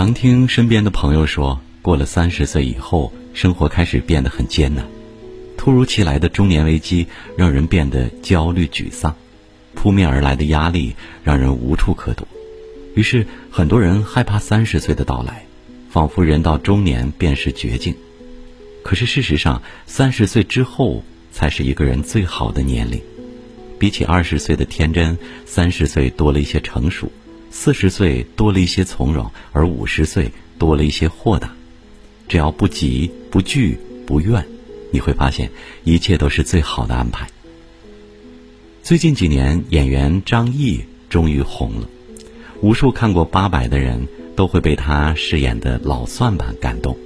常听身边的朋友说，过了三十岁以后，生活开始变得很艰难。突如其来的中年危机让人变得焦虑沮丧，扑面而来的压力让人无处可躲。于是，很多人害怕三十岁的到来，仿佛人到中年便是绝境。可是事实上，三十岁之后才是一个人最好的年龄。比起二十岁的天真，三十岁多了一些成熟。四十岁多了一些从容，而五十岁多了一些豁达。只要不急、不惧、不怨，你会发现一切都是最好的安排。最近几年，演员张译终于红了，无数看过《八佰》的人都会被他饰演的老算盘感动。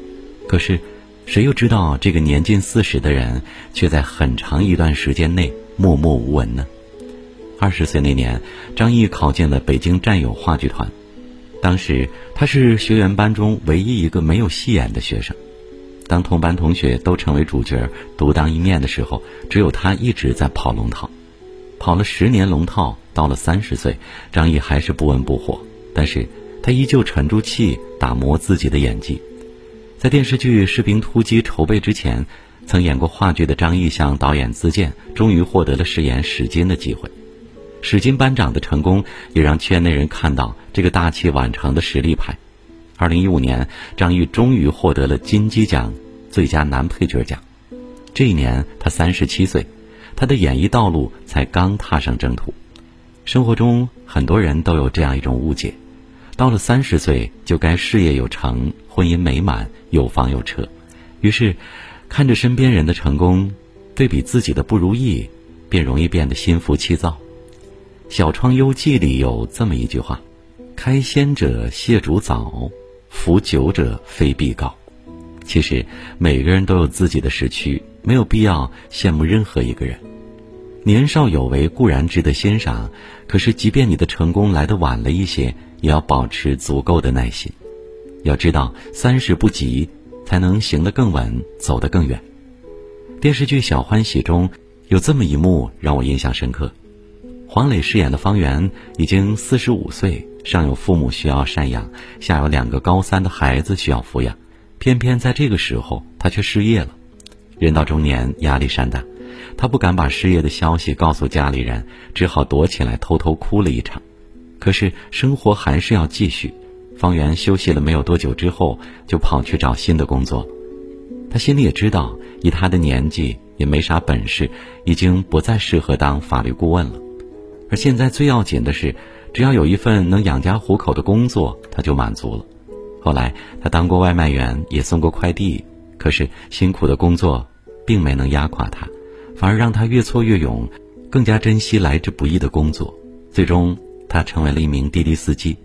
可是，谁又知道这个年近四十的人，却在很长一段时间内默默无闻呢？二十岁那年，张译考进了北京战友话剧团。当时他是学员班中唯一一个没有戏演的学生。当同班同学都成为主角独当一面的时候，只有他一直在跑龙套。跑了十年龙套，到了三十岁，张译还是不温不火。但是他依旧沉住气，打磨自己的演技。在电视剧《士兵突击》筹备之前，曾演过话剧的张译向导演自荐，终于获得了饰演史金的机会。史金班长的成功，也让圈内人看到这个大器晚成的实力派。二零一五年，张译终于获得了金鸡奖最佳男配角奖。这一年，他三十七岁，他的演艺道路才刚踏上征途。生活中，很多人都有这样一种误解：到了三十岁，就该事业有成、婚姻美满、有房有车。于是，看着身边人的成功，对比自己的不如意，便容易变得心浮气躁。《小窗幽记》里有这么一句话：“开先者谢主早，服久者非必高。”其实每个人都有自己的时区，没有必要羡慕任何一个人。年少有为固然值得欣赏，可是即便你的成功来得晚了一些，也要保持足够的耐心。要知道，三十不急，才能行得更稳，走得更远。电视剧《小欢喜》中有这么一幕让我印象深刻。黄磊饰演的方圆已经四十五岁，上有父母需要赡养，下有两个高三的孩子需要抚养，偏偏在这个时候他却失业了。人到中年，压力山大，他不敢把失业的消息告诉家里人，只好躲起来偷偷哭了一场。可是生活还是要继续。方圆休息了没有多久之后，就跑去找新的工作。他心里也知道，以他的年纪也没啥本事，已经不再适合当法律顾问了。而现在最要紧的是，只要有一份能养家糊口的工作，他就满足了。后来他当过外卖员，也送过快递，可是辛苦的工作并没能压垮他，反而让他越挫越勇，更加珍惜来之不易的工作。最终，他成为了一名滴滴司机。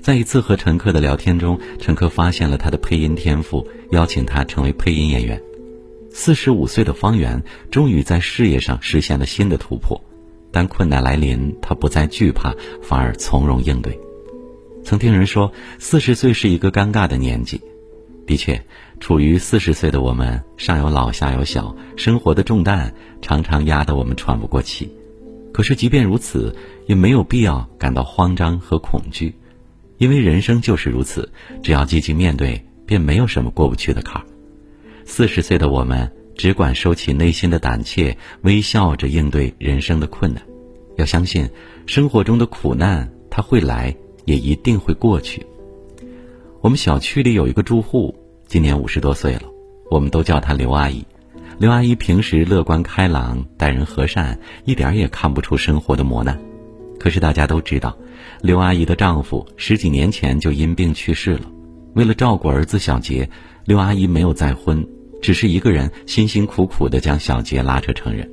在一次和乘客的聊天中，乘客发现了他的配音天赋，邀请他成为配音演员。四十五岁的方圆终于在事业上实现了新的突破。当困难来临，他不再惧怕，反而从容应对。曾听人说，四十岁是一个尴尬的年纪。的确，处于四十岁的我们，上有老下有小，生活的重担常常压得我们喘不过气。可是，即便如此，也没有必要感到慌张和恐惧，因为人生就是如此，只要积极面对，便没有什么过不去的坎儿。四十岁的我们。只管收起内心的胆怯，微笑着应对人生的困难。要相信，生活中的苦难它会来，也一定会过去。我们小区里有一个住户，今年五十多岁了，我们都叫她刘阿姨。刘阿姨平时乐观开朗，待人和善，一点也看不出生活的磨难。可是大家都知道，刘阿姨的丈夫十几年前就因病去世了。为了照顾儿子小杰，刘阿姨没有再婚。只是一个人辛辛苦苦的将小杰拉扯成人，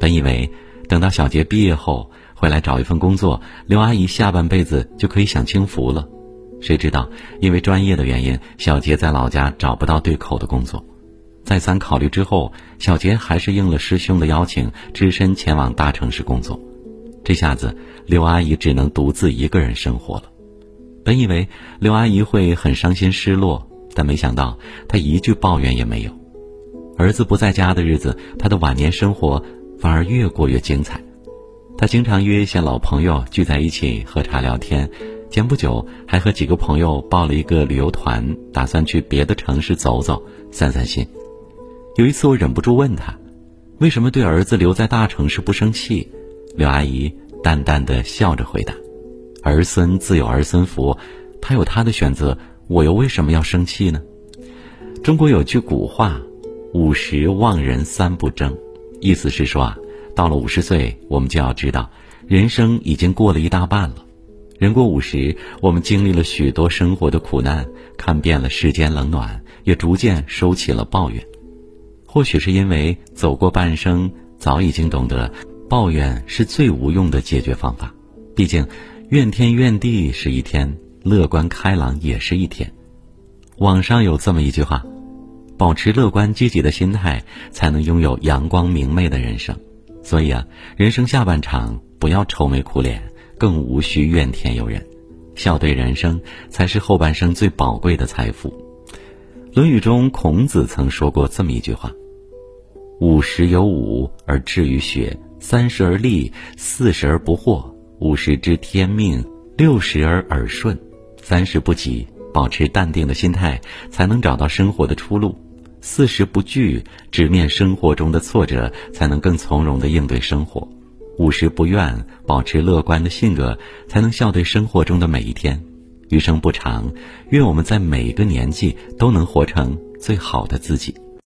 本以为等到小杰毕业后回来找一份工作，刘阿姨下半辈子就可以享清福了。谁知道因为专业的原因，小杰在老家找不到对口的工作。再三考虑之后，小杰还是应了师兄的邀请，只身前往大城市工作。这下子，刘阿姨只能独自一个人生活了。本以为刘阿姨会很伤心失落。但没想到，他一句抱怨也没有。儿子不在家的日子，他的晚年生活反而越过越精彩。他经常约一些老朋友聚在一起喝茶聊天，前不久还和几个朋友报了一个旅游团，打算去别的城市走走、散散心。有一次我忍不住问他，为什么对儿子留在大城市不生气？刘阿姨淡淡的笑着回答：“儿孙自有儿孙福，他有他的选择，我又为什么要生气呢？”中国有句古话：“五十望人三不争”，意思是说啊，到了五十岁，我们就要知道，人生已经过了一大半了。人过五十，我们经历了许多生活的苦难，看遍了世间冷暖，也逐渐收起了抱怨。或许是因为走过半生，早已经懂得，抱怨是最无用的解决方法。毕竟，怨天怨地是一天，乐观开朗也是一天。网上有这么一句话：保持乐观积极的心态，才能拥有阳光明媚的人生。所以啊，人生下半场不要愁眉苦脸。更无需怨天尤人，笑对人生才是后半生最宝贵的财富。《论语》中，孔子曾说过这么一句话：“五十有五而志于学，三十而立，四十而不惑，五十知天命，六十而耳顺，三十不急。保持淡定的心态，才能找到生活的出路；四十不惧，直面生活中的挫折，才能更从容的应对生活。”五十不怨，保持乐观的性格，才能笑对生活中的每一天。余生不长，愿我们在每个年纪都能活成最好的自己。